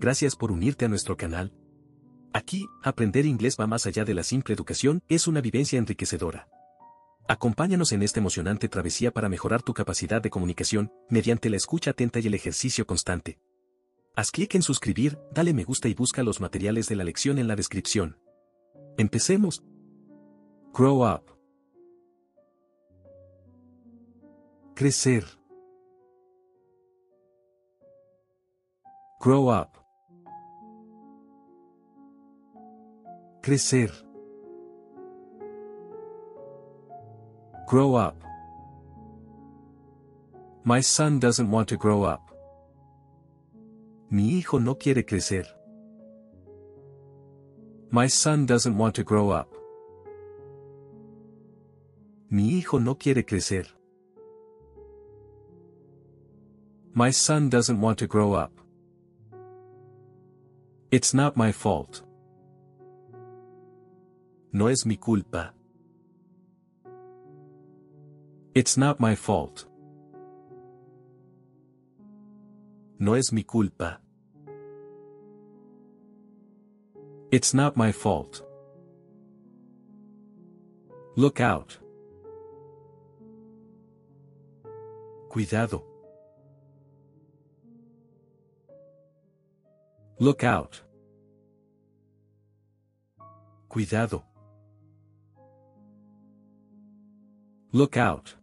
gracias por unirte a nuestro canal. Aquí, aprender inglés va más allá de la simple educación, es una vivencia enriquecedora. Acompáñanos en esta emocionante travesía para mejorar tu capacidad de comunicación, mediante la escucha atenta y el ejercicio constante. Haz clic en suscribir, dale me gusta y busca los materiales de la lección en la descripción. Empecemos. Grow up. Crecer. Grow up. Crecer. Grow up. My son doesn't want to grow up. Mi hijo no quiere crecer. My son doesn't want to grow up. Mi hijo no quiere crecer. My son doesn't want to grow up. It's not my fault. No es mi culpa. It's not my fault. No es mi culpa. It's not my fault. Look out. Cuidado. Look out. Cuidado. Look out.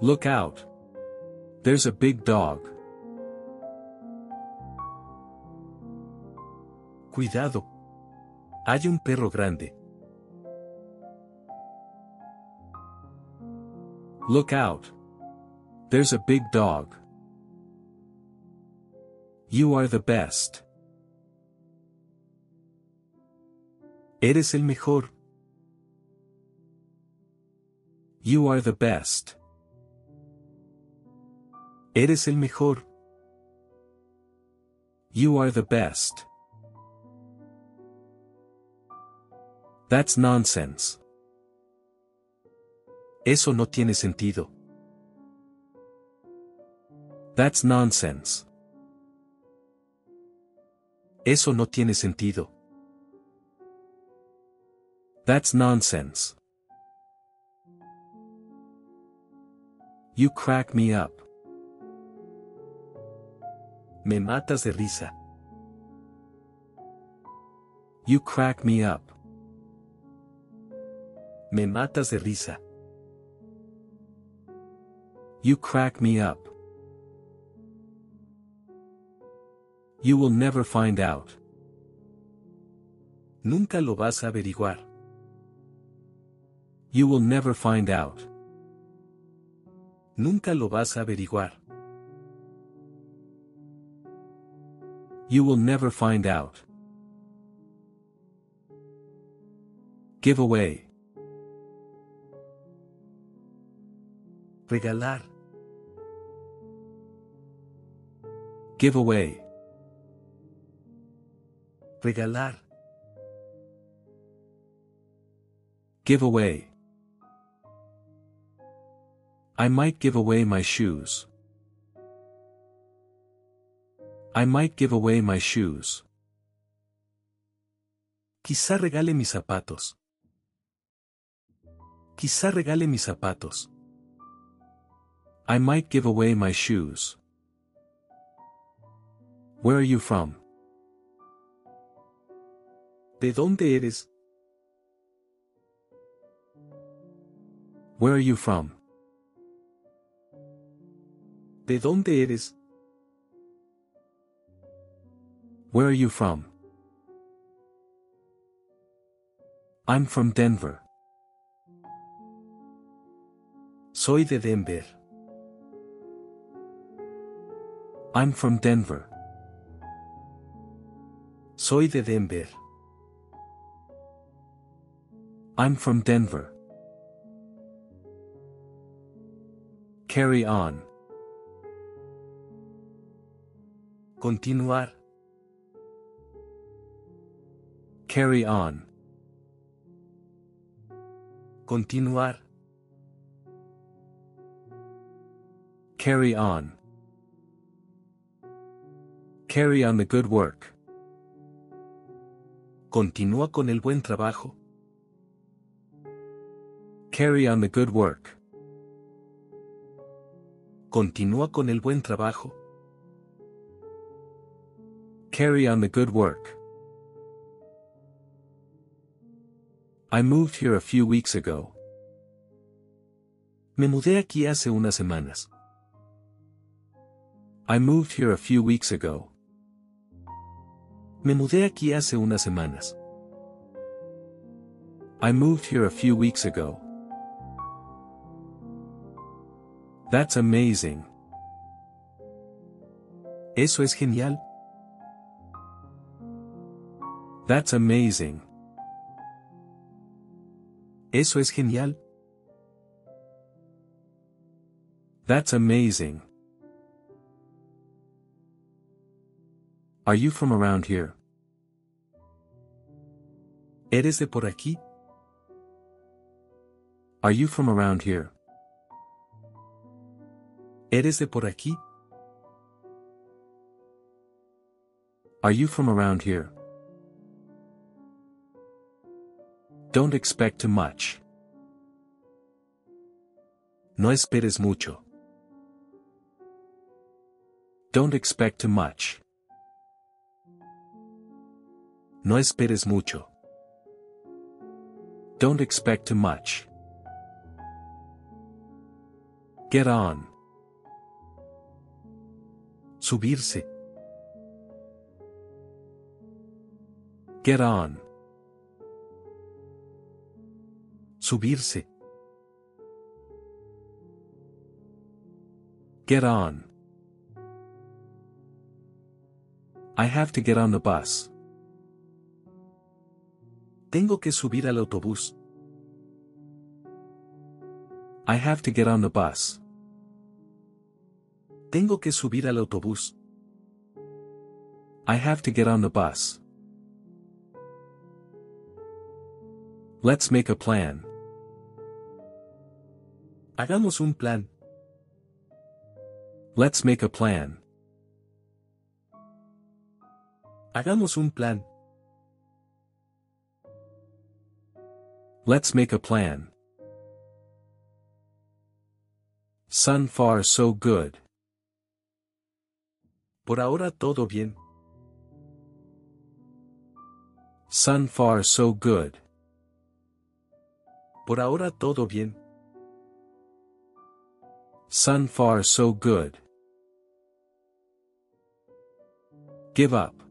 Look out. There's a big dog. Cuidado. Hay un perro grande. Look out. There's a big dog. You are the best. Eres el mejor. You are the best. Eres el mejor. You are the best. That's nonsense. Eso no tiene sentido. That's nonsense. Eso no tiene sentido. That's nonsense. You crack me up. Me matas de risa. You crack me up. Me matas de risa. You crack me up. You will never find out. Nunca lo vas a averiguar. You will never find out. Nunca lo vas a averiguar. You will never find out. Give away. Regalar. Give away. Regalar. Give away. I might give away my shoes. I might give away my shoes. Quizá regale mis zapatos. Quizá regale mis zapatos. I might give away my shoes. Where are you from? ¿De dónde eres? Where are you from? ¿De dónde eres? Where are you from? I'm from Denver. Soy de Denver. I'm from Denver. Soy de Denver. I'm from Denver. Carry on. Continuar. Carry on. Continuar. Carry on. Carry on the good work. Continúa con el buen trabajo. Carry on the good work. Continúa con el buen trabajo. Carry on the good work. I moved here a few weeks ago. Me mudé aquí hace unas semanas. I moved here a few weeks ago. Me mudé aquí hace unas semanas. I moved here a few weeks ago. That's amazing. Eso es genial. That's amazing. Eso es genial. That's amazing. Are you from around here? ¿Eres de por aquí? Are you from around here? ¿Eres de por aquí? Are you from around here? Don't expect too much. No esperes mucho. Don't expect too much. No esperes mucho. Don't expect too much. Get on. Subirse. Get on. Subirse. Get on. I have to get on the bus. Tengo que subir al autobús. I have to get on the bus. Tengo que subir al autobús. I have to get on the bus. Let's make a plan. Hagamos un plan. Let's make a plan. Hagamos un plan. Let's make a plan. Sun far so good. Por ahora todo bien. Sun far so good. Por ahora todo bien. Sun far so good. Give up.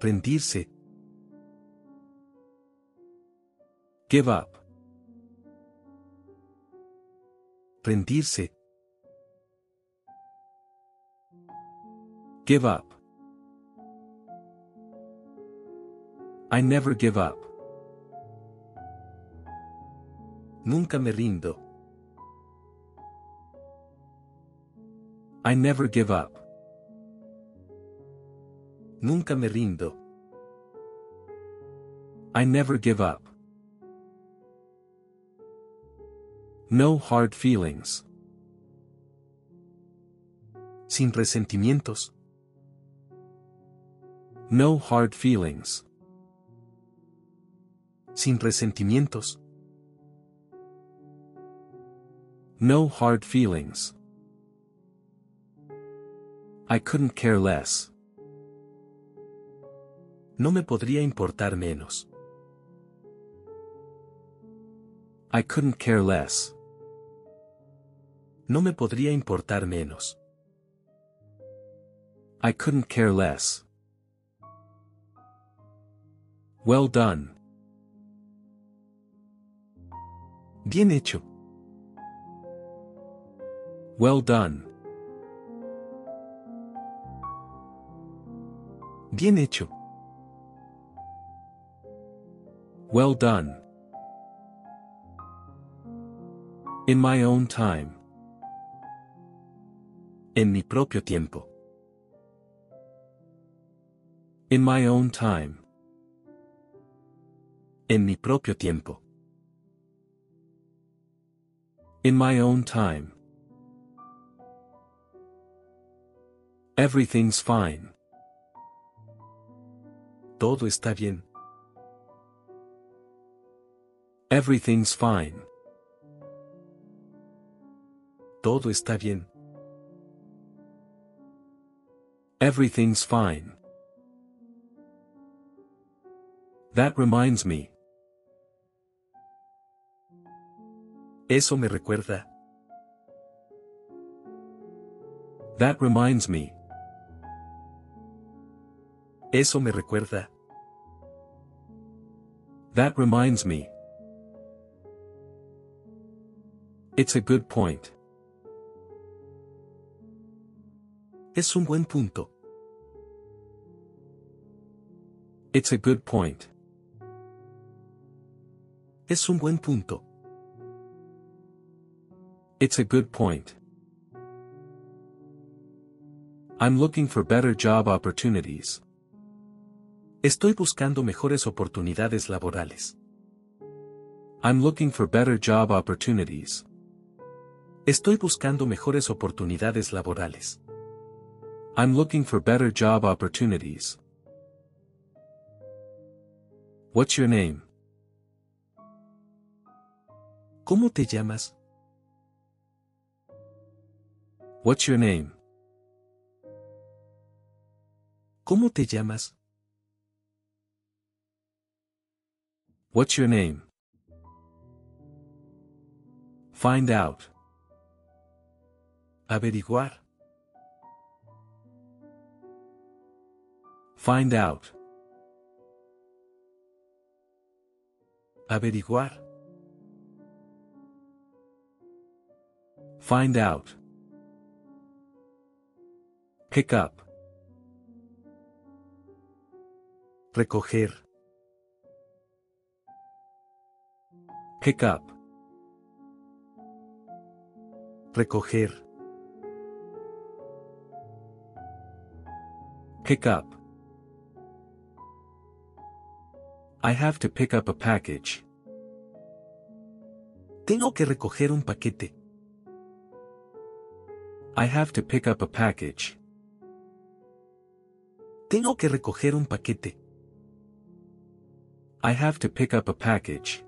Rendirse. Give up. Rendirse. Give up. I never give up. Nunca me rindo. I never give up. Nunca me rindo. I never give up. No hard feelings. Sin resentimientos. No hard feelings. Sin resentimientos. No hard feelings. I couldn't care less. No me podría importar menos. I couldn't care less. No me podría importar menos. I couldn't care less. Well done. Bien hecho. Well done. Bien hecho. Well done. In my own time. En mi propio tiempo. In my own time. En mi propio tiempo. In my own time. Everything's fine. Todo está bien. Everything's fine. Todo está bien. Everything's fine. That reminds me. Eso me recuerda. That reminds me. Eso me recuerda. That reminds me. It's a good point. Es un buen punto. It's a good point. Es un buen punto. It's a good point. I'm looking for better job opportunities. Estoy buscando mejores oportunidades laborales. I'm looking for better job opportunities. Estoy buscando mejores oportunidades laborales. I'm looking for better job opportunities. What's your name? ¿Cómo te llamas? What's your name? ¿Cómo te llamas? What's your name? Find out. Averiguar. Find out. Averiguar. Find out. Pick up. Recoger. Pick up. Recoger. Pick up. I have to pick up a package. Tengo que recoger un paquete. I have to pick up a package. Tengo que recoger un paquete. I have to pick up a package.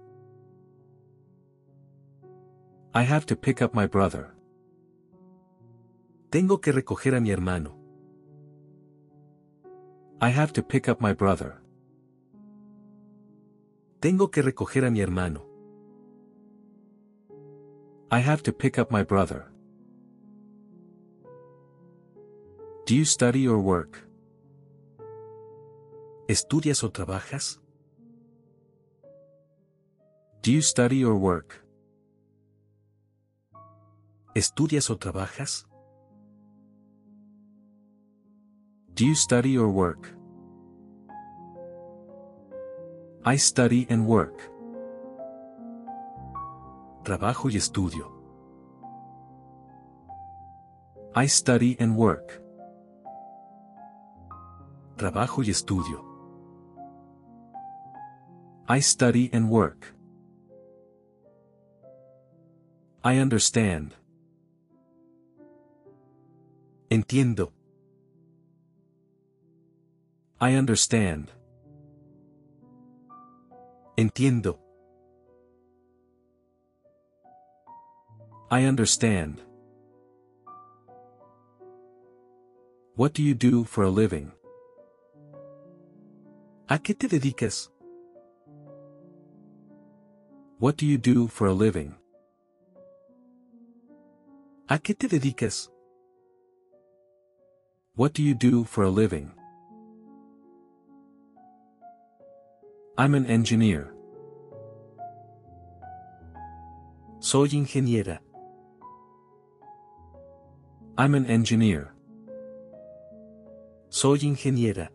I have to pick up my brother. Tengo que recoger a mi hermano. I have to pick up my brother. Tengo que recoger a mi hermano. I have to pick up my brother. Do you study or work? ¿Estudias o trabajas? Do you study or work? ¿Estudias o trabajas? Do you study or work? I study and work. Trabajo y estudio. I study and work. Trabajo y estudio. I study and work. I understand. Entiendo. I understand. Entiendo. I understand. What do you do for a living? ¿A qué te dedicas? What do you do for a living? ¿A qué te dedicas? What do you do for a living? I'm an engineer. Soy ingeniera. I'm an engineer. Soy ingeniera.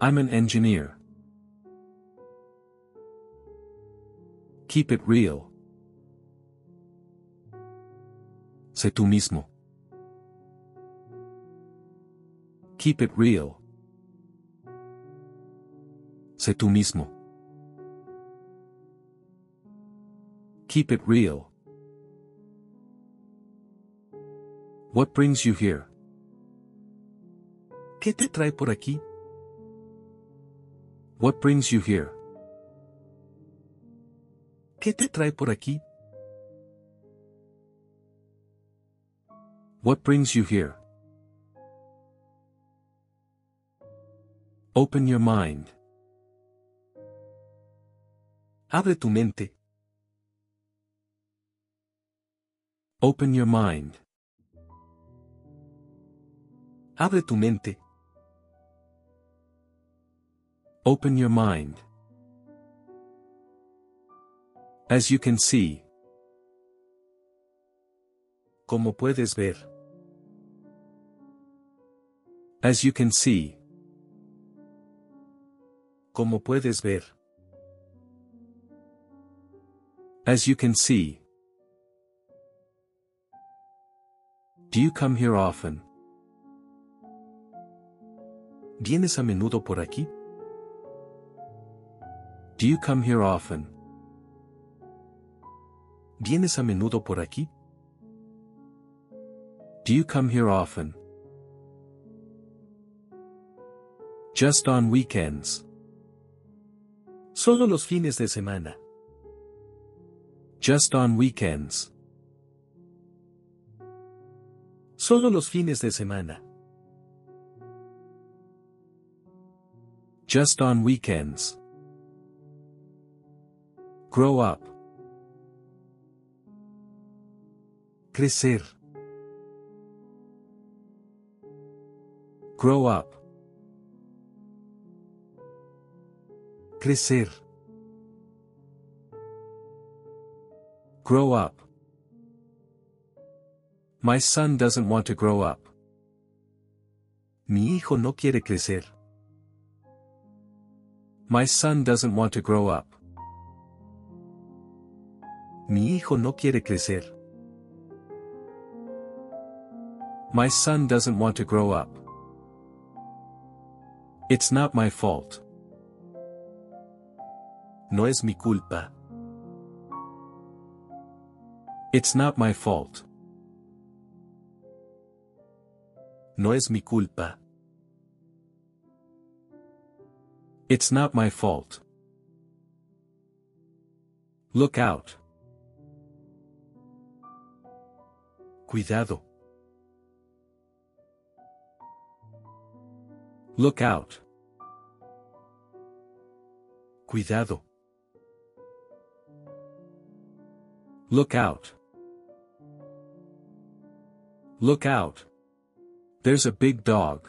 I'm an engineer. Keep it real. Sé tú mismo. Keep it real. Sé tú mismo. Keep it real. What brings you here? ¿Qué te trae por aquí? What brings you here? ¿Qué te trae por aquí? What brings you here? Open your mind. Abre tu mente. Open your mind. Abre tu mente. Open your mind. As you can see. Como puedes ver. As you can see. Como puedes ver. As you can see. Do you come here often? ¿Vienes a menudo por aquí? Do you come here often? ¿Vienes a menudo por aquí? Do you come here often? Just on weekends. Solo los fines de semana. Just on weekends. Solo los fines de semana. Just on weekends. Grow up. Crecer. Grow up. Crecer. Grow up. My son doesn't want to grow up. Mi hijo no quiere crecer. My son doesn't want to grow up. Mi hijo no quiere crecer. My son doesn't want to grow up. It's not my fault. No es mi culpa. It's not my fault. No es mi culpa. It's not my fault. Look out. Cuidado. Look out. Cuidado. Look out. Look out. There's a big dog.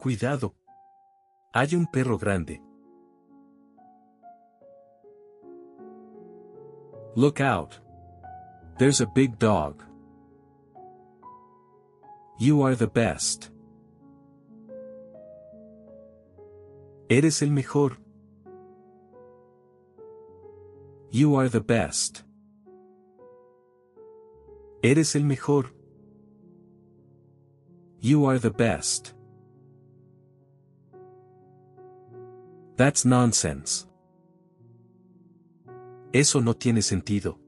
Cuidado. Hay un perro grande. Look out. There's a big dog. You are the best. Eres el mejor. You are the best. Eres el mejor. You are the best. That's nonsense. Eso no tiene sentido.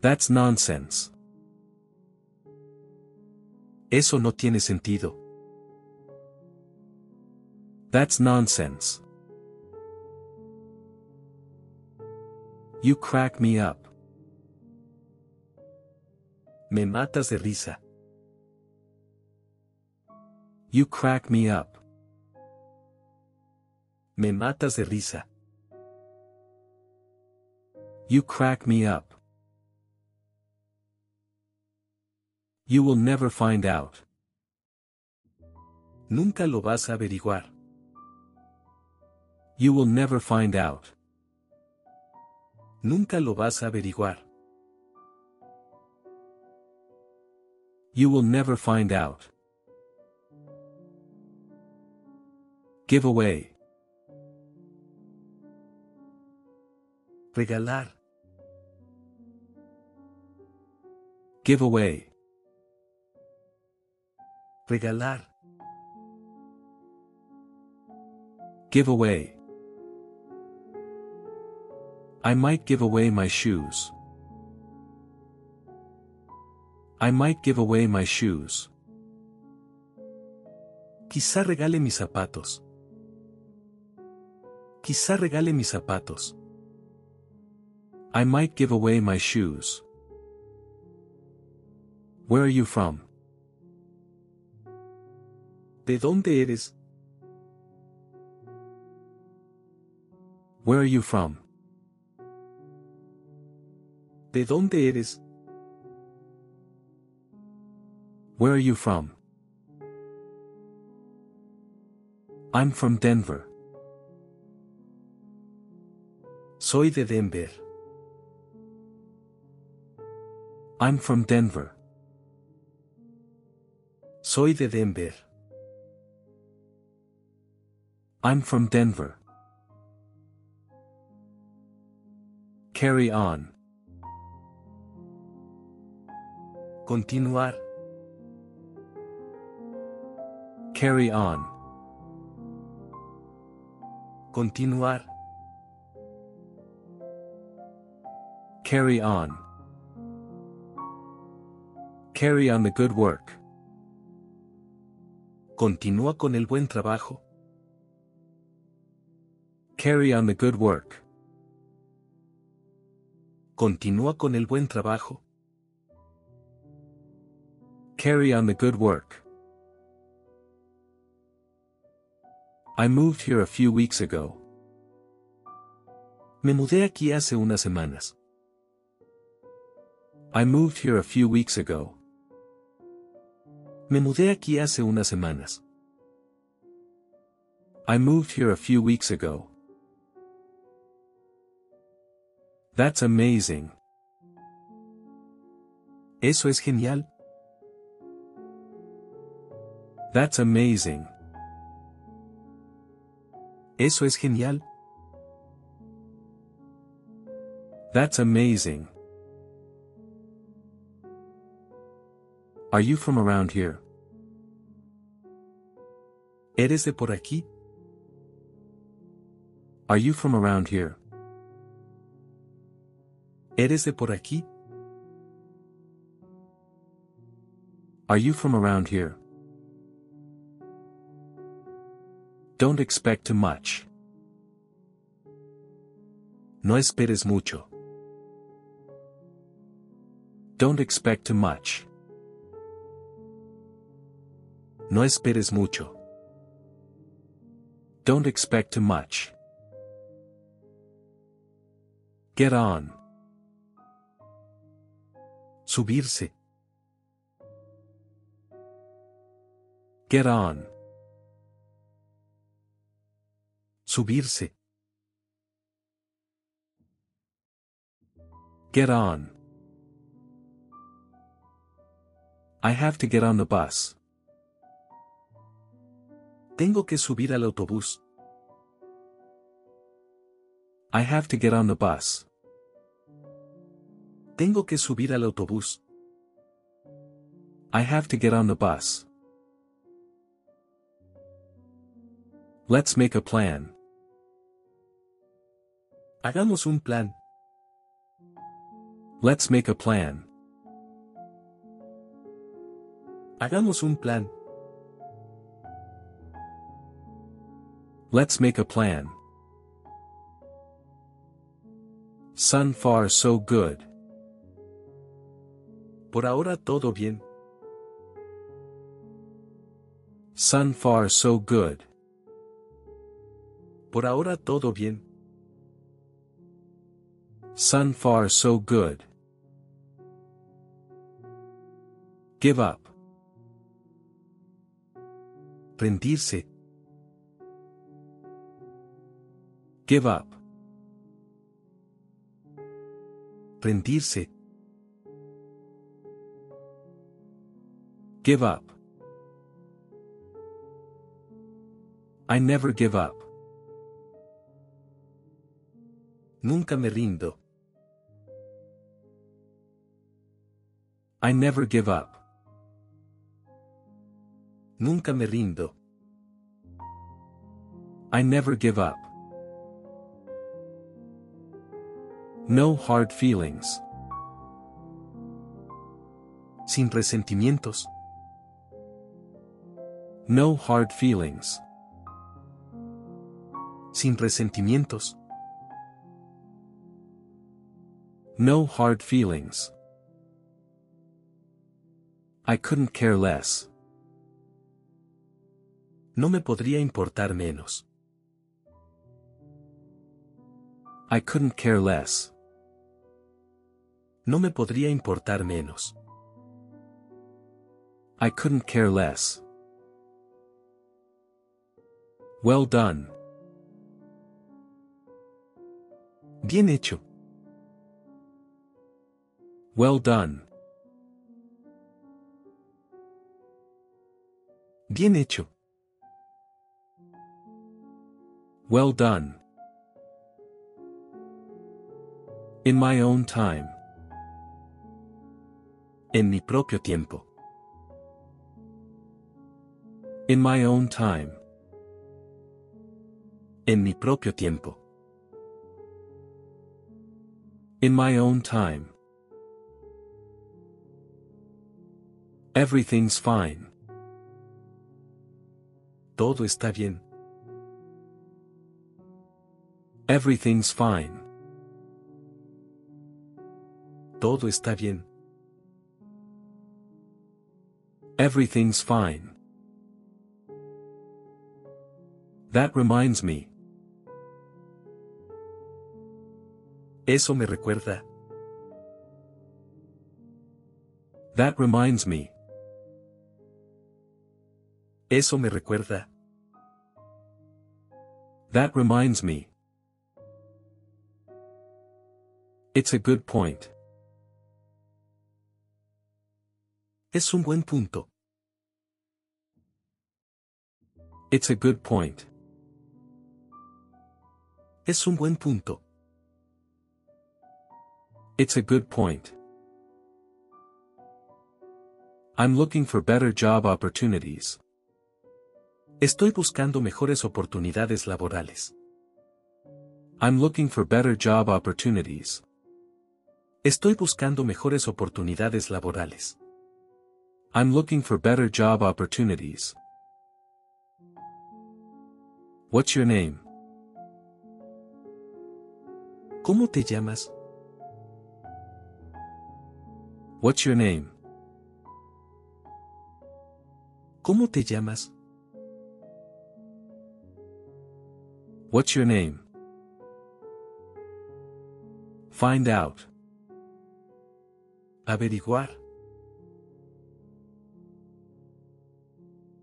That's nonsense. Eso no tiene sentido. That's nonsense. You crack me up. Me matas de risa. You crack me up. Me matas de risa. You crack me up. You will never find out. Nunca lo vas a averiguar. You will never find out. Nunca lo vas a averiguar. You will never find out. Give away. Regalar. Give away. Regalar. Give away. I might give away my shoes. I might give away my shoes. Quizá regale mis zapatos. Quizá regale mis zapatos. I might give away my shoes. Where are you from? ¿De dónde eres? Where are you from? ¿De dónde eres? Where are you from? I'm from Denver. Soy de Denver. I'm from Denver. Soy de Denver. I'm from Denver. Carry on. Continuar. Carry on. Continuar. Carry on. Carry on the good work. Continúa con el buen trabajo. Carry on the good work. Continúa con el buen trabajo. Carry on the good work. I moved here a few weeks ago. Me mudé aquí hace unas semanas. I moved here a few weeks ago. Me mudé aquí hace unas semanas. I moved here a few weeks ago. That's amazing. Eso es genial. That's amazing. Eso es genial. That's amazing. Are you from around here? ¿Eres de por aquí? Are you from around here? ¿Eres de por aquí? Are you from around here? Don't expect too much. No esperes mucho. Don't expect too much. No esperes mucho. Don't expect too much. Get on. Subirse. Get on. Subirse. Get on. I have to get on the bus. Tengo que subir al autobús. I have to get on the bus. Tengo que subir al autobús. I have to get on the bus. Let's make a plan. Hagamos un plan. Let's make a plan. Hagamos un plan. Let's make a plan. Sun far so good. Por ahora todo bien. Sun far so good. Por ahora todo bien. Sun far so good. Give up. Rendirse. Give up. Rendirse. Give up. I never give up. Nunca me rindo. I never give up. Nunca me rindo. I never give up. No hard feelings. Sin resentimientos. No hard feelings. Sin resentimientos. No hard feelings. I couldn't care less. No me podría importar menos. I couldn't care less. No me podría importar menos. I couldn't care less. Well done. Bien hecho. Well done. Bien hecho. Well done. In my own time. En mi propio tiempo. In my own time. En mi propio tiempo. In my own time. Everything's fine. Todo está bien. Everything's fine. Todo está bien. Everything's fine. That reminds me. Eso me recuerda. That reminds me. Eso me recuerda. That reminds me. It's a good point. Es un buen punto. It's a good point. Es un buen punto. It's a good point. I'm looking for better job opportunities. Estoy buscando mejores oportunidades laborales. I'm looking for better job opportunities. Estoy buscando mejores oportunidades laborales. I'm looking for better job opportunities. What's your name? ¿Cómo te llamas? What's your name? ¿Cómo te llamas? What's your name? Find out. Averiguar.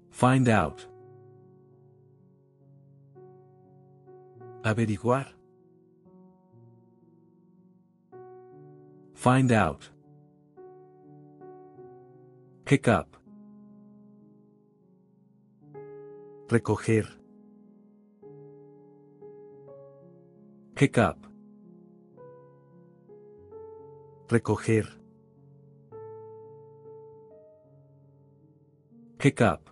Find out. Averiguar. Find out. Pick up. Recoger. Pick up. Recoger. Pick up.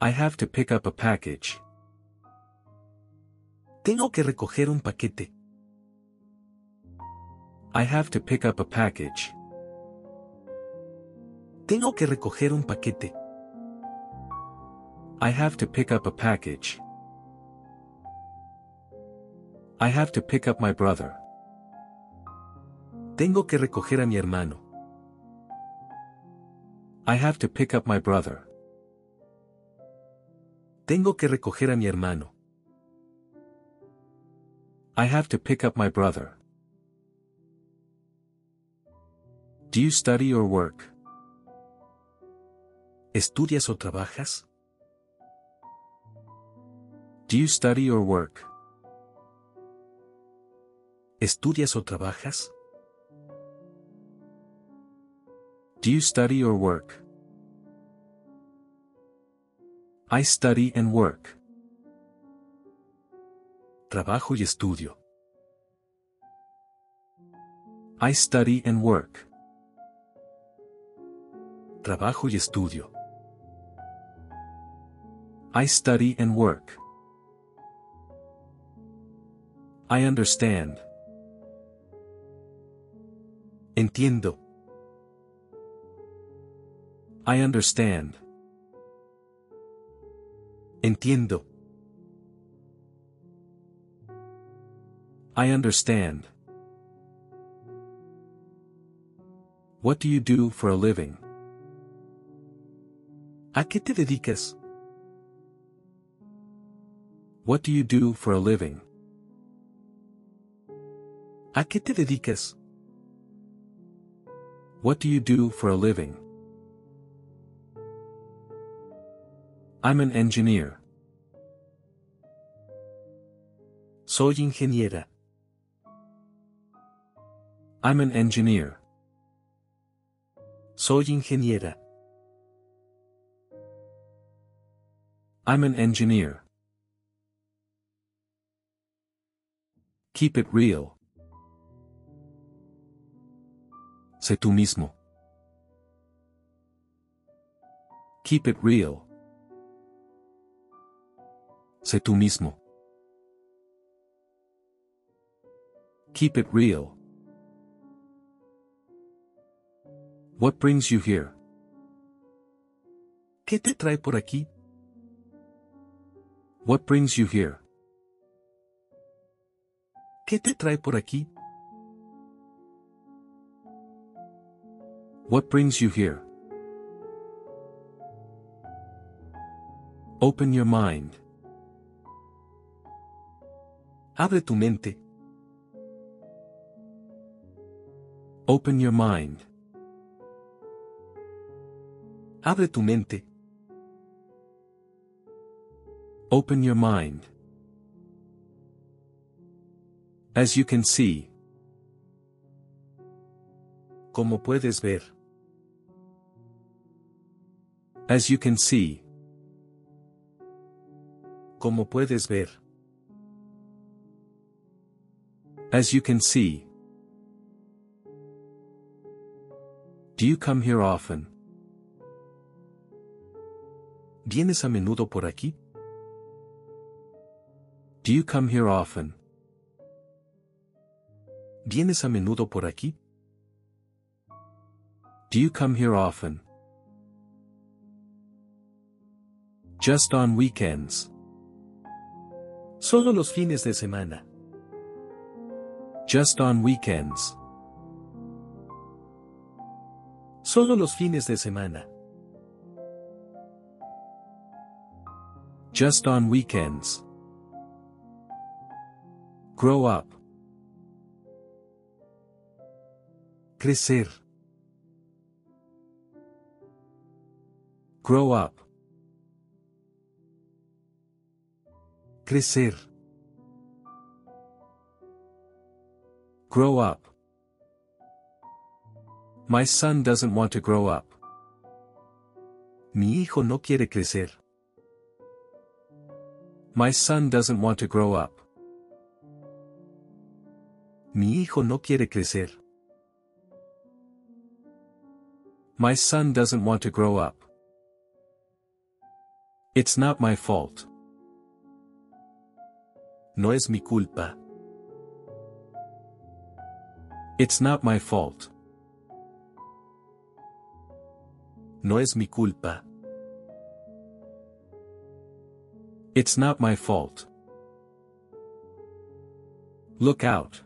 I have to pick up a package. Tengo que recoger un paquete. I have to pick up a package. Tengo que recoger un paquete. I have to pick up a package. I have to pick up my brother. Tengo que recoger a mi hermano. I have to pick up my brother. Tengo que recoger a mi hermano. I have to pick up my brother. Do you study or work? ¿Estudias o trabajas? Do you study or work? ¿Estudias o trabajas? Do you study or work? I study and work. Trabajo y estudio. I study and work. Trabajo y estudio. I study and work. I understand. Entiendo. I understand. Entiendo. I understand. What do you do for a living? ¿A qué te dedicas? What do you do for a living? ¿A qué te dedicas? What do you do for a living? I'm an engineer. Soy ingeniera. I'm an engineer. Soy ingeniera. I'm an engineer. Keep it real. Sé tú mismo. Keep it real. Sé tú mismo. Keep it real. What brings you here? ¿Qué te trae por aquí? What brings you here? ¿Qué te trae por aquí? What brings you here? Open your mind. Abre tu mente. Open your mind. Abre tu mente. Open your mind. As you can see. Como puedes ver. As you can see. Como puedes ver. As you can see. Do you come here often? ¿Vienes a menudo por aquí? Do you come here often? ¿Vienes a menudo por aquí? Do you come here often? Just on weekends. Solo los fines de semana. Just on weekends. Solo los fines de semana. Just on weekends. Grow up. Crecer. Grow up. Crecer. Grow up. My son doesn't want to grow up. Mi hijo no quiere crecer. My son doesn't want to grow up. Mi hijo no quiere crecer. My son doesn't want to grow up. It's not my fault. No es mi culpa. It's not my fault. No es mi culpa. It's not my fault. Look out.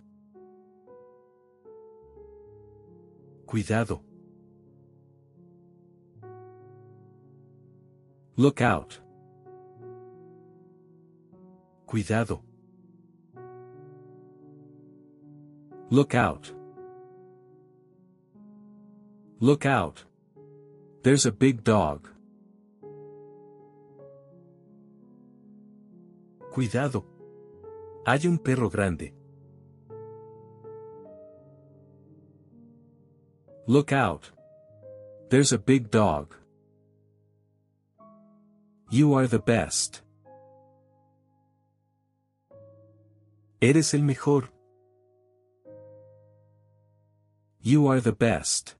Cuidado. Look out. Cuidado. Look out. Look out. There's a big dog. Cuidado. Hay un perro grande. Look out. There's a big dog. You are the best. Eres el mejor. You are the best.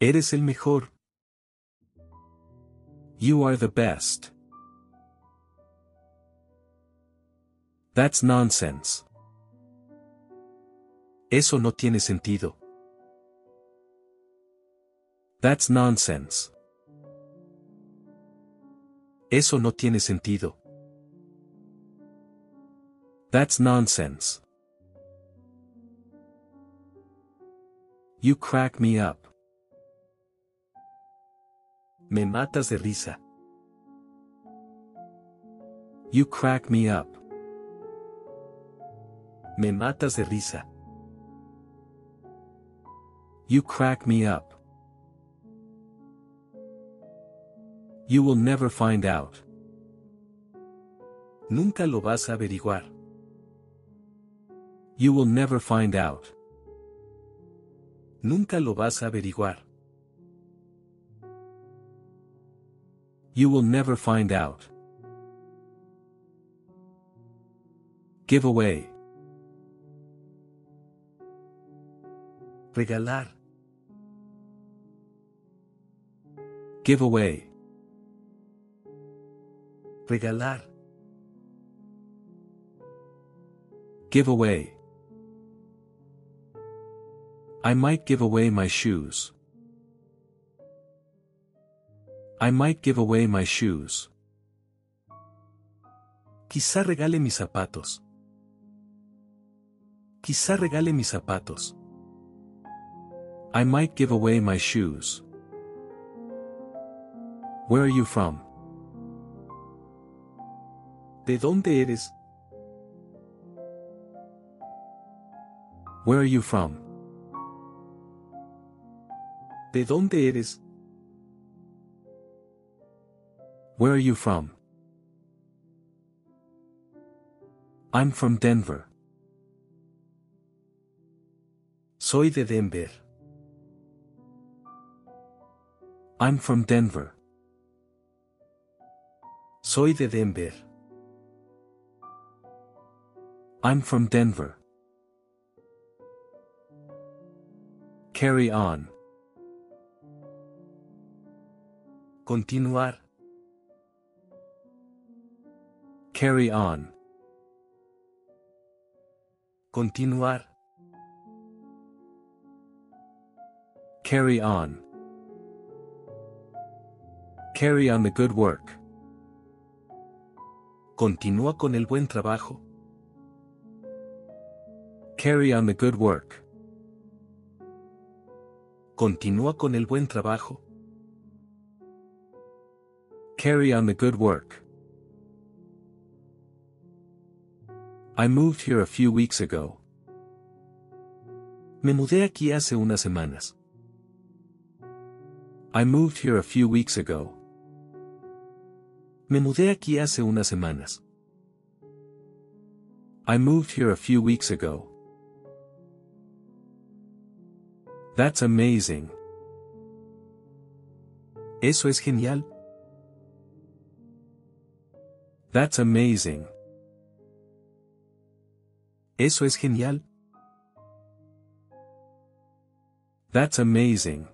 Eres el mejor. You are the best. That's nonsense. Eso no tiene sentido. That's nonsense. Eso no tiene sentido. That's nonsense. You crack me up. Me matas de risa. You crack me up. Me matas de risa. You crack me up. You will never find out. Nunca lo vas a averiguar. You will never find out. Nunca lo vas a averiguar. You will never find out. Give away. Regalar. Give away. Regalar. Give away. I might give away my shoes. I might give away my shoes. Quizá regale mis zapatos. Quizá regale mis zapatos. I might give away my shoes. Where are you from? ¿De dónde eres? Where are you from? ¿De dónde eres? Where are you from? I'm from Denver. Soy de Denver. I'm from Denver. Soy de Denver. I'm from Denver. Carry on. Continuar. Carry on. Continuar. Carry on. Carry on the good work. Continúa con el buen trabajo. Carry on the good work. Continúa con el buen trabajo. Carry on the good work. I moved here a few weeks ago. Me mudé aquí hace unas semanas. I moved here a few weeks ago. Me mudé aquí hace unas semanas. I moved here a few weeks ago. That's amazing. Eso es genial. That's amazing. Eso es genial. That's amazing.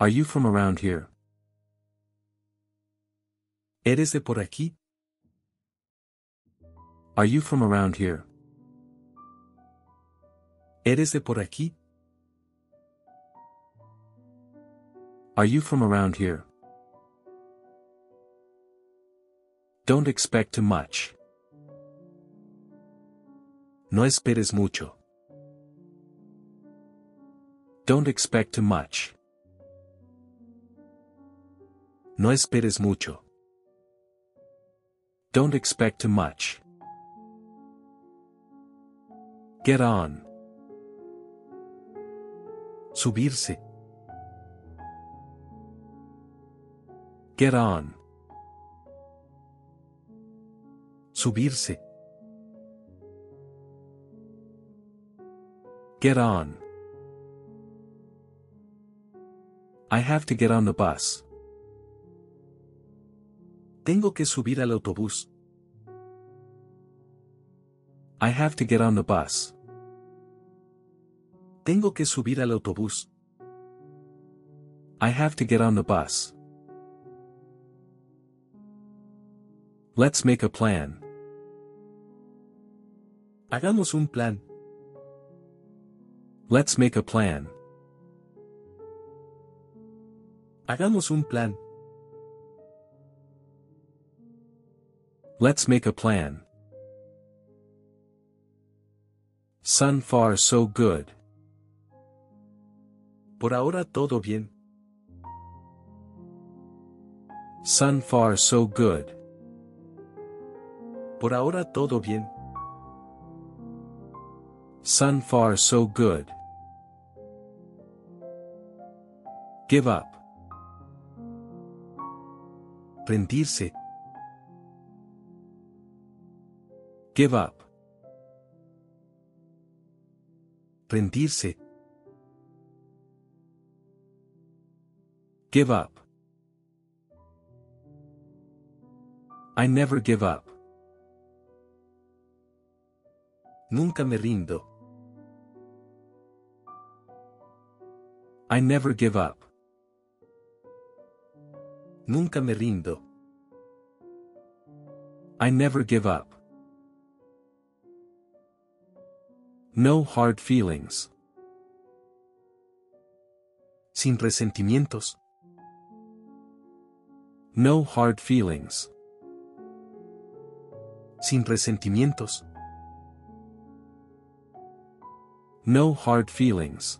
Are you from around here? ¿Eres de por aquí? Are you from around here? ¿Eres de por aquí? Are you from around here? Don't expect too much. No esperes mucho. Don't expect too much. No esperes mucho. Don't expect too much. Get on. Subirse. Get on. Subirse. Get on. I have to get on the bus. Tengo que subir al autobús. I have to get on the bus. Tengo que subir al autobús. I have to get on the bus. Let's make a plan. Hagamos un plan. Let's make a plan. Hagamos un plan. Let's make a plan. Sun far so good. Por ahora todo bien. Sun far so good. Por ahora todo bien. Sun far so good. Give up. Rendirse. Give up. Rendirse. Give up. I never give up. Nunca me rindo. I never give up. Nunca me rindo. I never give up. No hard feelings. Sin resentimientos. No hard feelings. Sin resentimientos. No hard feelings.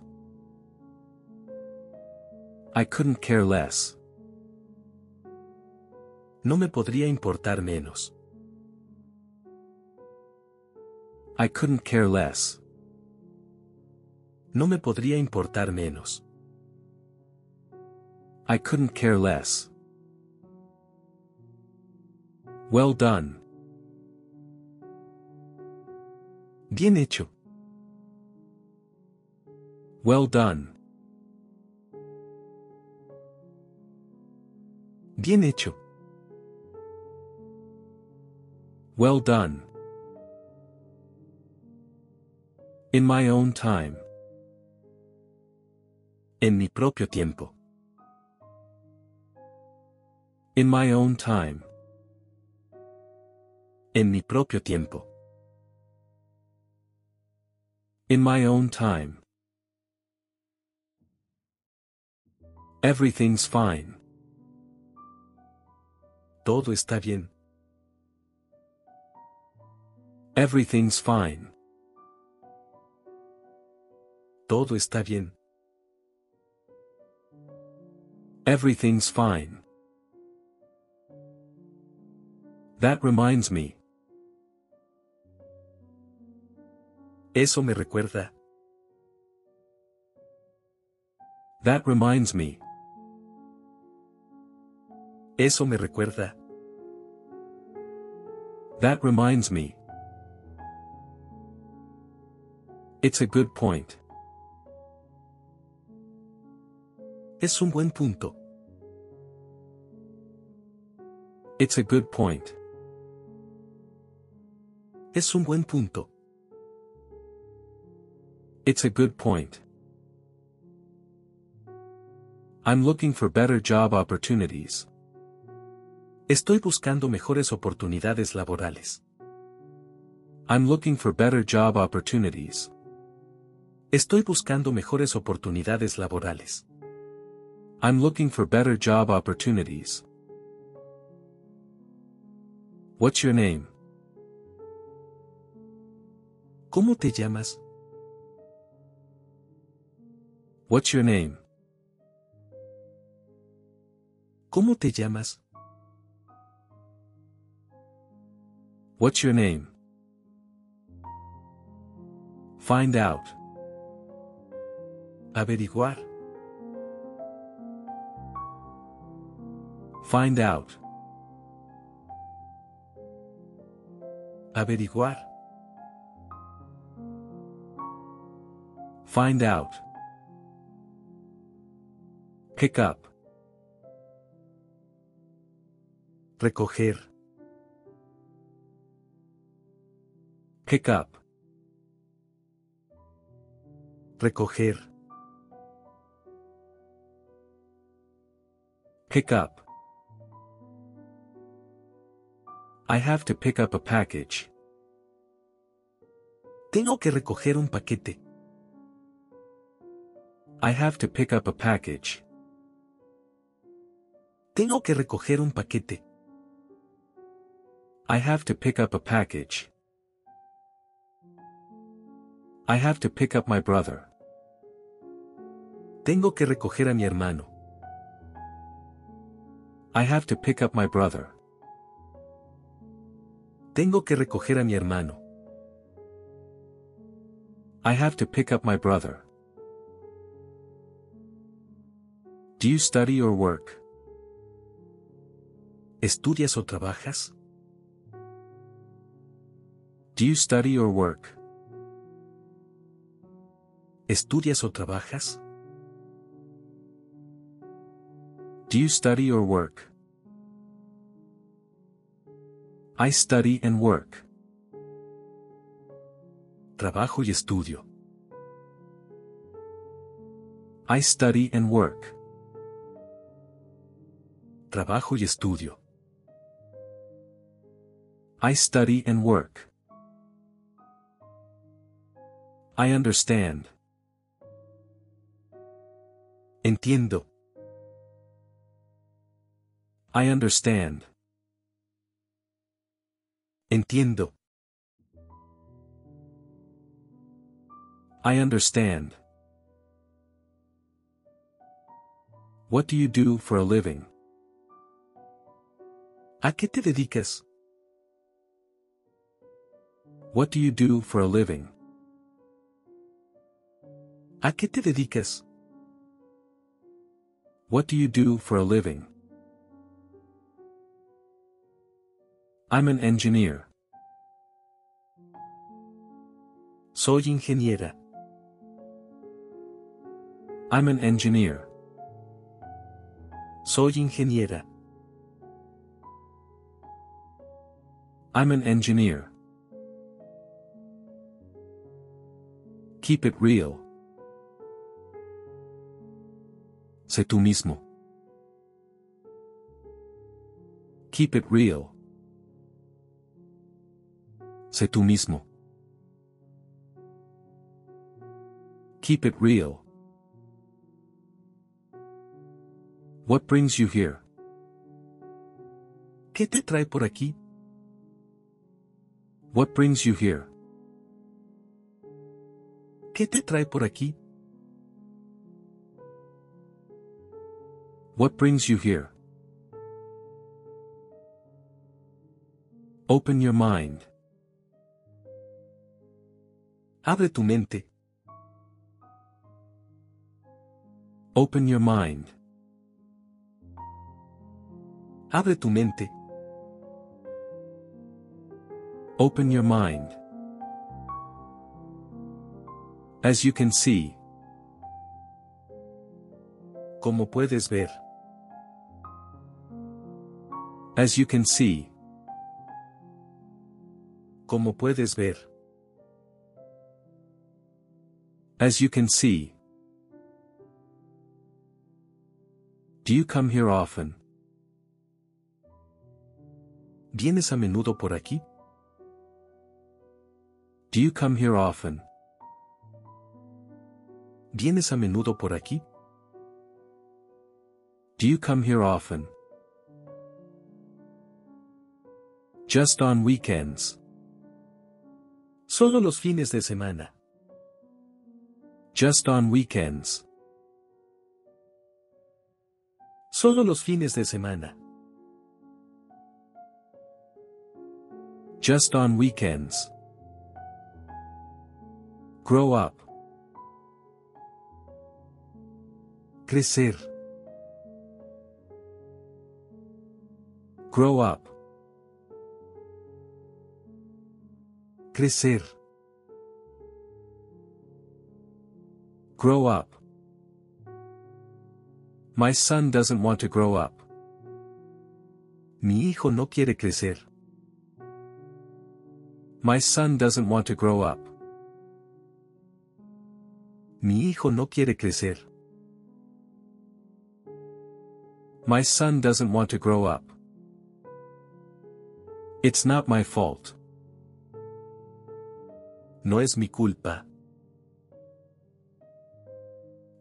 I couldn't care less. No me podría importar menos. I couldn't care less. No me podría importar menos. I couldn't care less. Well done. Bien hecho. Well done. Bien hecho. Well done. In my own time. En mi propio tiempo. In my own time. En mi propio tiempo. In my own time. Everything's fine. Todo está bien. Everything's fine. Todo está bien. Everything's fine. That reminds me. Eso me recuerda. That reminds me. Eso me recuerda. That reminds me. It's a good point. Es un buen punto. It's a good point. Es un buen punto. It's a good point. I'm looking for better job opportunities. Estoy buscando mejores oportunidades laborales. I'm looking for better job opportunities. Estoy buscando mejores oportunidades laborales. I'm looking for better job opportunities. What's your name? ¿Cómo te llamas? What's your name? ¿Cómo te llamas? What's your name? Find out. Averiguar. Find out. Averiguar. Find out. Pick up. Recoger. Pick up. Recoger. Pick up. I have to pick up a package. Tengo que recoger un paquete. I have to pick up a package. Tengo que recoger un paquete. I have to pick up a package. I have to pick up my brother. Tengo que recoger a mi hermano. I have to pick up my brother. Tengo que recoger a mi hermano. I have to pick up my brother. Do you study or work? ¿Estudias o trabajas? Do you study or work? ¿Estudias o trabajas? Do you study or work? I study and work. Trabajo y estudio. I study and work. Trabajo y estudio. I study and work. I understand. Entiendo. I understand. Entiendo. I understand. What do you do for a living? ¿A qué te dedicas? What do you do for a living? ¿A qué te dedicas? What do you do for a living? I'm an engineer. Soy ingeniera. I'm an engineer. Soy ingeniera. I'm an engineer. Keep it real. Sé tú mismo. Keep it real. Sé tú mismo. Keep it real. What brings you here? ¿Qué te trae por aquí? What brings you here? ¿Qué te trae por aquí? What brings you here? Open your mind. Abre tu mente. Open your mind. Abre tu mente. Open your mind. As you can see. Como puedes ver. As you can see. Como puedes ver. As you can see. Do you come here often? ¿Vienes a menudo por aquí? Do you come here often? ¿Vienes a menudo por aquí? Do you come here often? Just on weekends. Solo los fines de semana. Just on weekends. Solo los fines de semana. Just on weekends. Grow up. Crecer. Grow up. Crecer. Grow up. My son doesn't want to grow up. Mi hijo no quiere crecer. My son doesn't want to grow up. Mi hijo no quiere crecer. My son doesn't want to grow up. It's not my fault. No es mi culpa.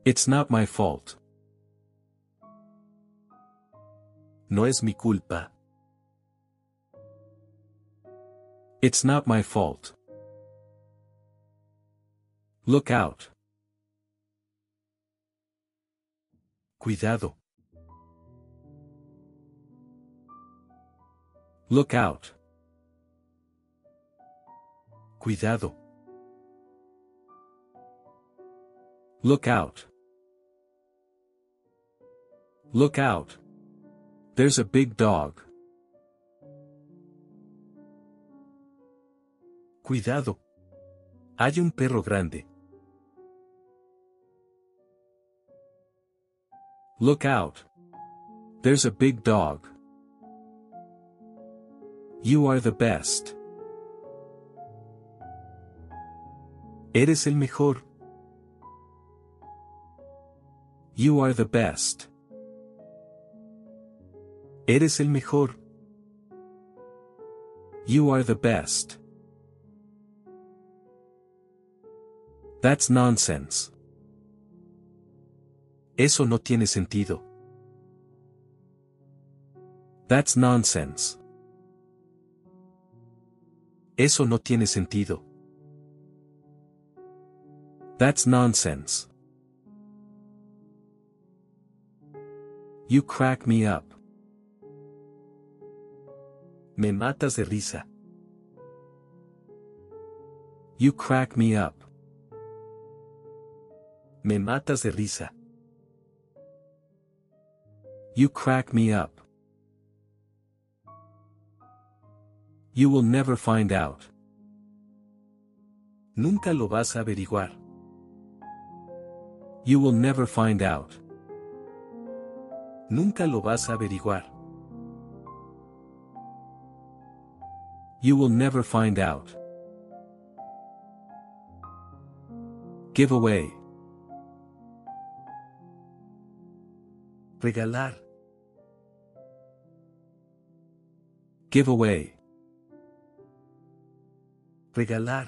It's not my fault. No es mi culpa. It's not my fault. Look out. Cuidado. Look out. Cuidado. Look out. Look out. There's a big dog. Cuidado. Hay un perro grande. Look out. There's a big dog. You are the best. Eres el mejor. You are the best. Eres el mejor. You are the best. That's nonsense. Eso no tiene sentido. That's nonsense. Eso no tiene sentido. That's nonsense. You crack me up. Me matas de risa. You crack me up. Me matas de risa. You crack me up. You will never find out. Nunca lo vas a averiguar. You will never find out. Nunca lo vas a averiguar. You will never find out. Give away. Regalar. Give away. Regalar.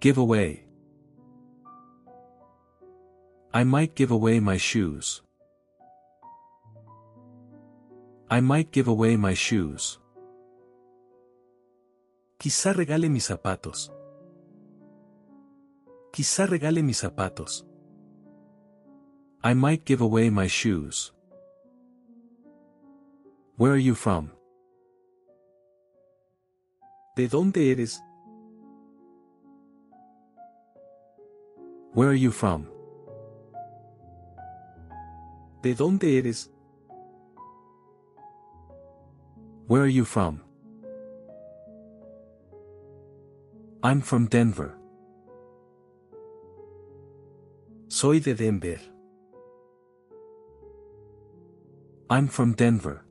Give away. I might give away my shoes. I might give away my shoes. Quizá regale mis zapatos. Quizá regale mis zapatos. I might give away my shoes. Where are you from? ¿De dónde eres? Where are you from? ¿De dónde eres? Where are you from? I'm from Denver. Soy de Denver. I'm from Denver.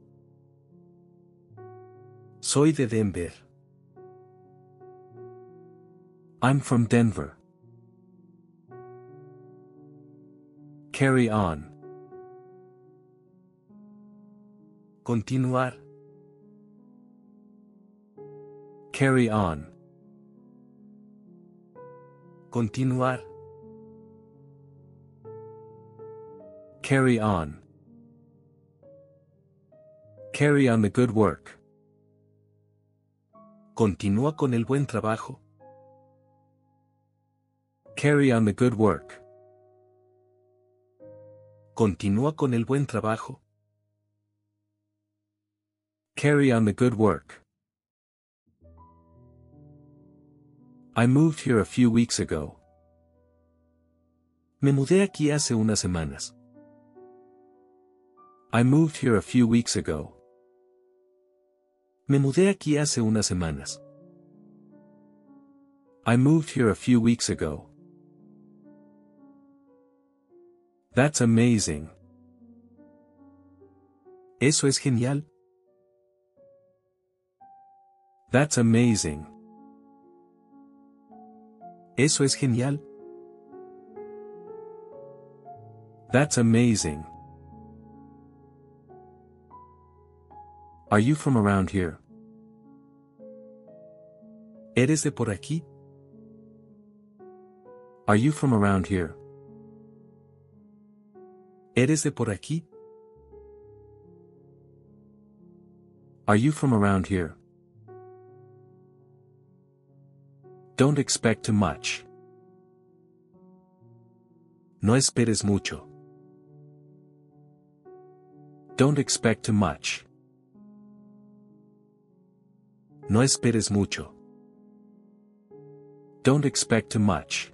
Soy de Denver. I'm from Denver. Carry on. Continuar. Carry on. Continuar. Carry on. Carry on the good work. Continúa con el buen trabajo. Carry on the good work. Continúa con el buen trabajo. Carry on the good work. I moved here a few weeks ago. Me mudé aquí hace unas semanas. I moved here a few weeks ago. Me mudé aquí hace unas semanas. I moved here a few weeks ago. That's amazing. Eso es genial. That's amazing. Eso es genial. That's amazing. Are you from around here? ¿Eres de por aquí? Are you from around here? ¿Eres de por aquí? Are you from around here? Don't expect too much. No esperes mucho. Don't expect too much. No esperes mucho. Don't expect too much.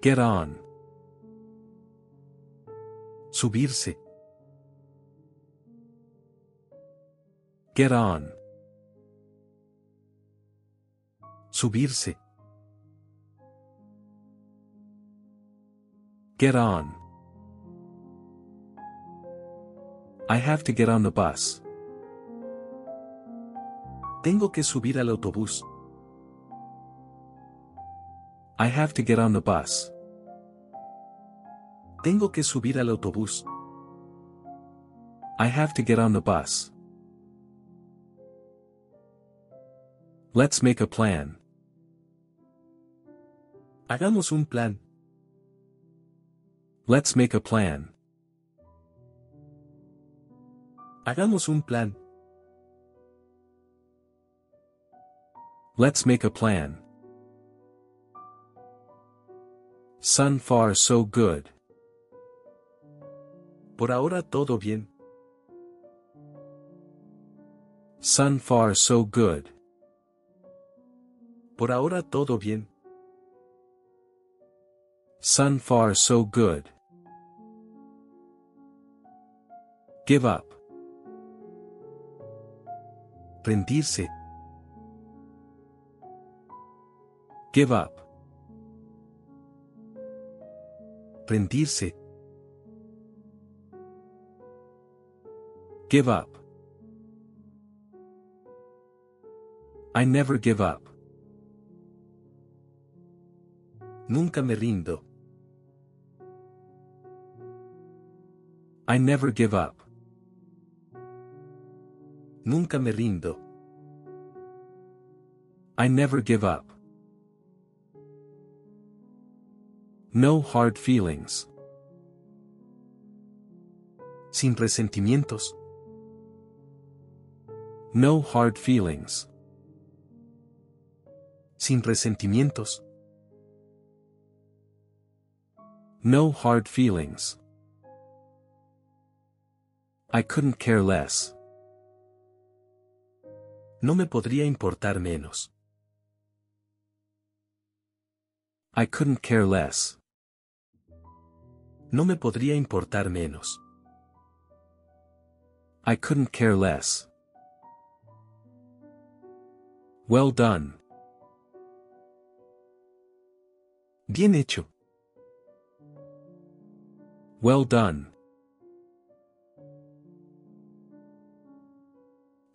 Get on. Subirse. Get on. Subirse. Get on. I have to get on the bus. Tengo que subir al autobús. I have to get on the bus. Tengo que subir al autobús. I have to get on the bus. Let's make a plan. Hagamos un plan. Let's make a plan. Hagamos un plan. Let's make a plan. Sun far so good. Por ahora todo bien. Sun far so good. Por ahora todo bien. Sun far so good. Give up. Rendirse. Give up. Rendirse. Give up. I never give up. Nunca me rindo. I never give up. Nunca me rindo. I never give up. No hard feelings. Sin resentimientos. No hard feelings. Sin resentimientos. No hard feelings. I couldn't care less. No me podría importar menos. I couldn't care less. No me podría importar menos. I couldn't care less. Well done. Bien hecho. Well done.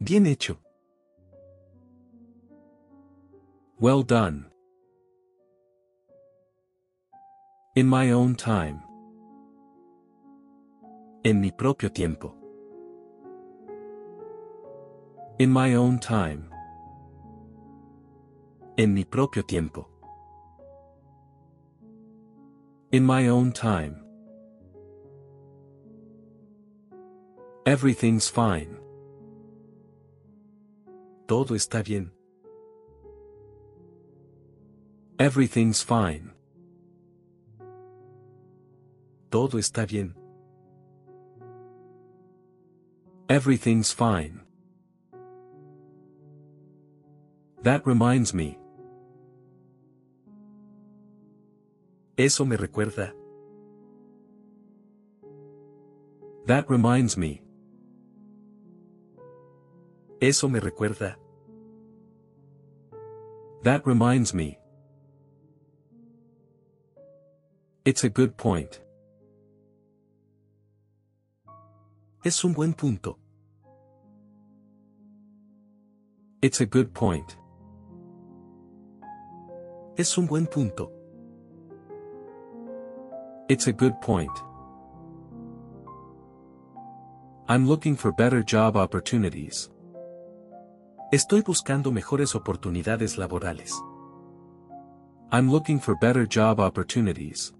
Bien hecho. Well done. In my own time. En mi propio tiempo. In my own time. En mi propio tiempo. In my own time. Everything's fine. Todo está bien. Everything's fine. Todo está bien. Everything's fine. That reminds me. Eso me recuerda. That reminds me. Eso me recuerda. That reminds me. It's a good point. Es un buen punto. It's a good point. Es un buen punto. It's a good point. I'm looking for better job opportunities. Estoy buscando mejores oportunidades laborales. I'm looking for better job opportunities.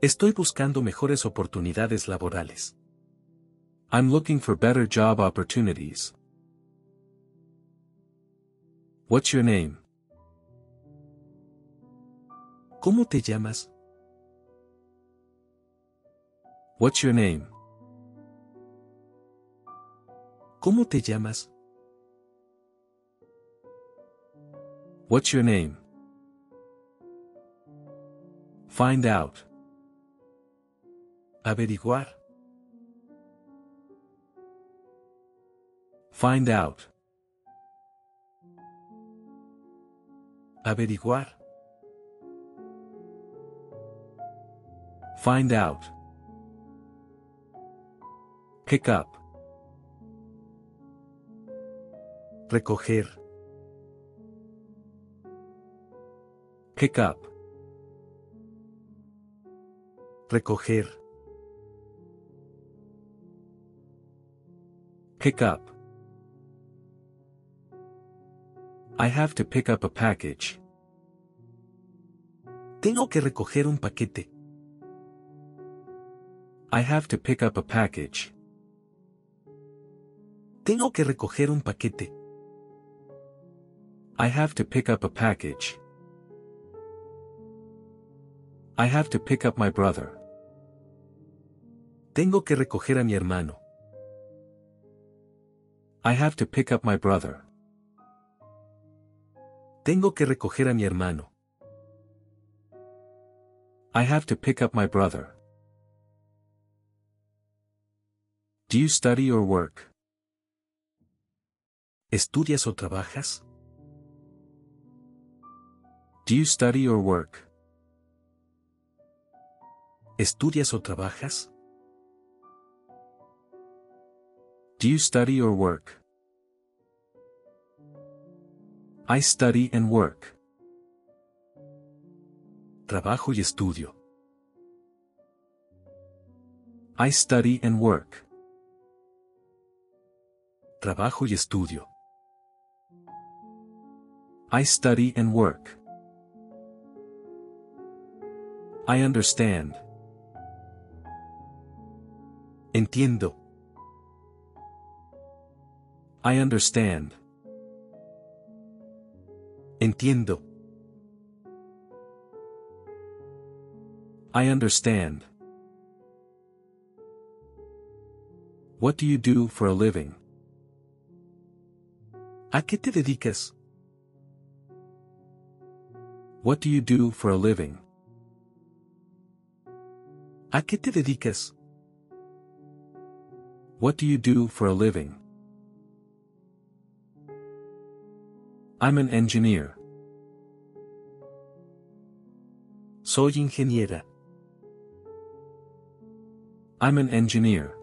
Estoy buscando mejores oportunidades laborales. I'm looking for better job opportunities. What's your name? ¿Cómo te llamas? What's your name? ¿Cómo te llamas? What's your name? Find out. Averiguar. Find out. Averiguar. Find out. Pick up. Recoger. Pick up. Recoger. Pick up. I have to pick up a package. Tengo que recoger un paquete. I have to pick up a package. Tengo que recoger un paquete. I have to pick up a package. I have to pick up my brother. Tengo que recoger a mi hermano. I have to pick up my brother. Tengo que recoger a mi hermano. I have to pick up my brother. Do you study or work? ¿Estudias o trabajas? Do you study or work? ¿Estudias o trabajas? Do you study or work? I study and work. Trabajo y estudio. I study and work. Trabajo y estudio. I study and work. I understand. Entiendo. I understand. Entiendo. I understand. What do you do for a living? ¿A qué te dedicas? What do you do for a living? ¿A qué te dedicas? What do you do for a living? I'm an engineer. Soy ingeniera. I'm an engineer.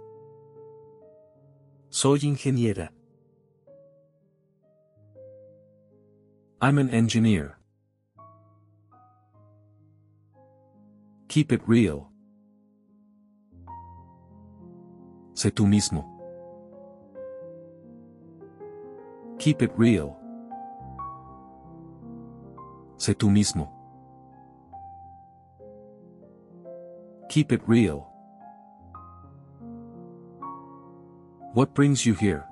Soy ingeniera. I'm an engineer. Keep it real. Sé tú mismo. Keep it real. Sé tú mismo. Keep it real. What brings you here?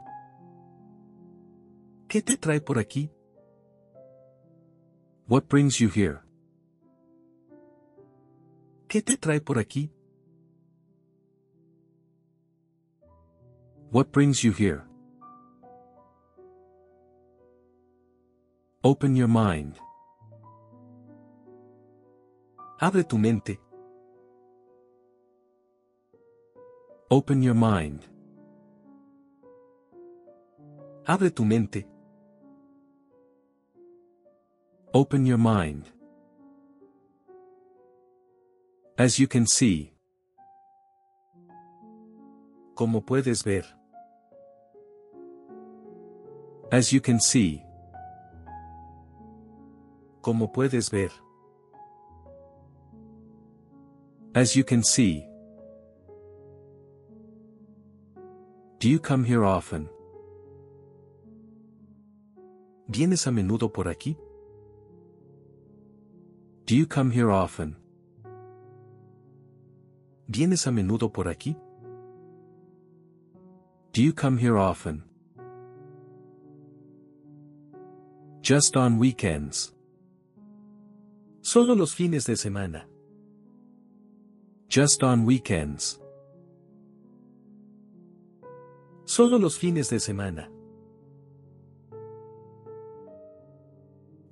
¿Qué te trae por aquí? What brings you here? ¿Qué te trae por aquí? What brings you here? Open your mind. Abre tu mente. Open your mind. Abre tu mente. Open your mind. As you can see. Como puedes ver. As you can see. Como puedes ver. As you can see. Do you come here often? ¿Vienes a menudo por aquí? Do you come here often? ¿Vienes a menudo por aquí? Do you come here often? Just on weekends. Solo los fines de semana. Just on weekends. Solo los fines de semana.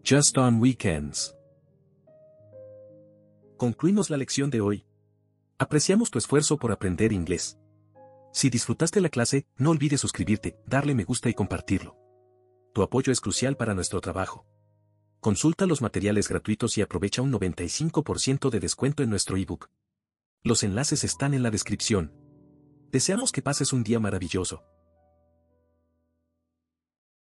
Just on weekends. Concluimos la lección de hoy. Apreciamos tu esfuerzo por aprender inglés. Si disfrutaste la clase, no olvides suscribirte, darle me gusta y compartirlo. Tu apoyo es crucial para nuestro trabajo. Consulta los materiales gratuitos y aprovecha un 95% de descuento en nuestro ebook. Los enlaces están en la descripción. Deseamos que pases un día maravilloso.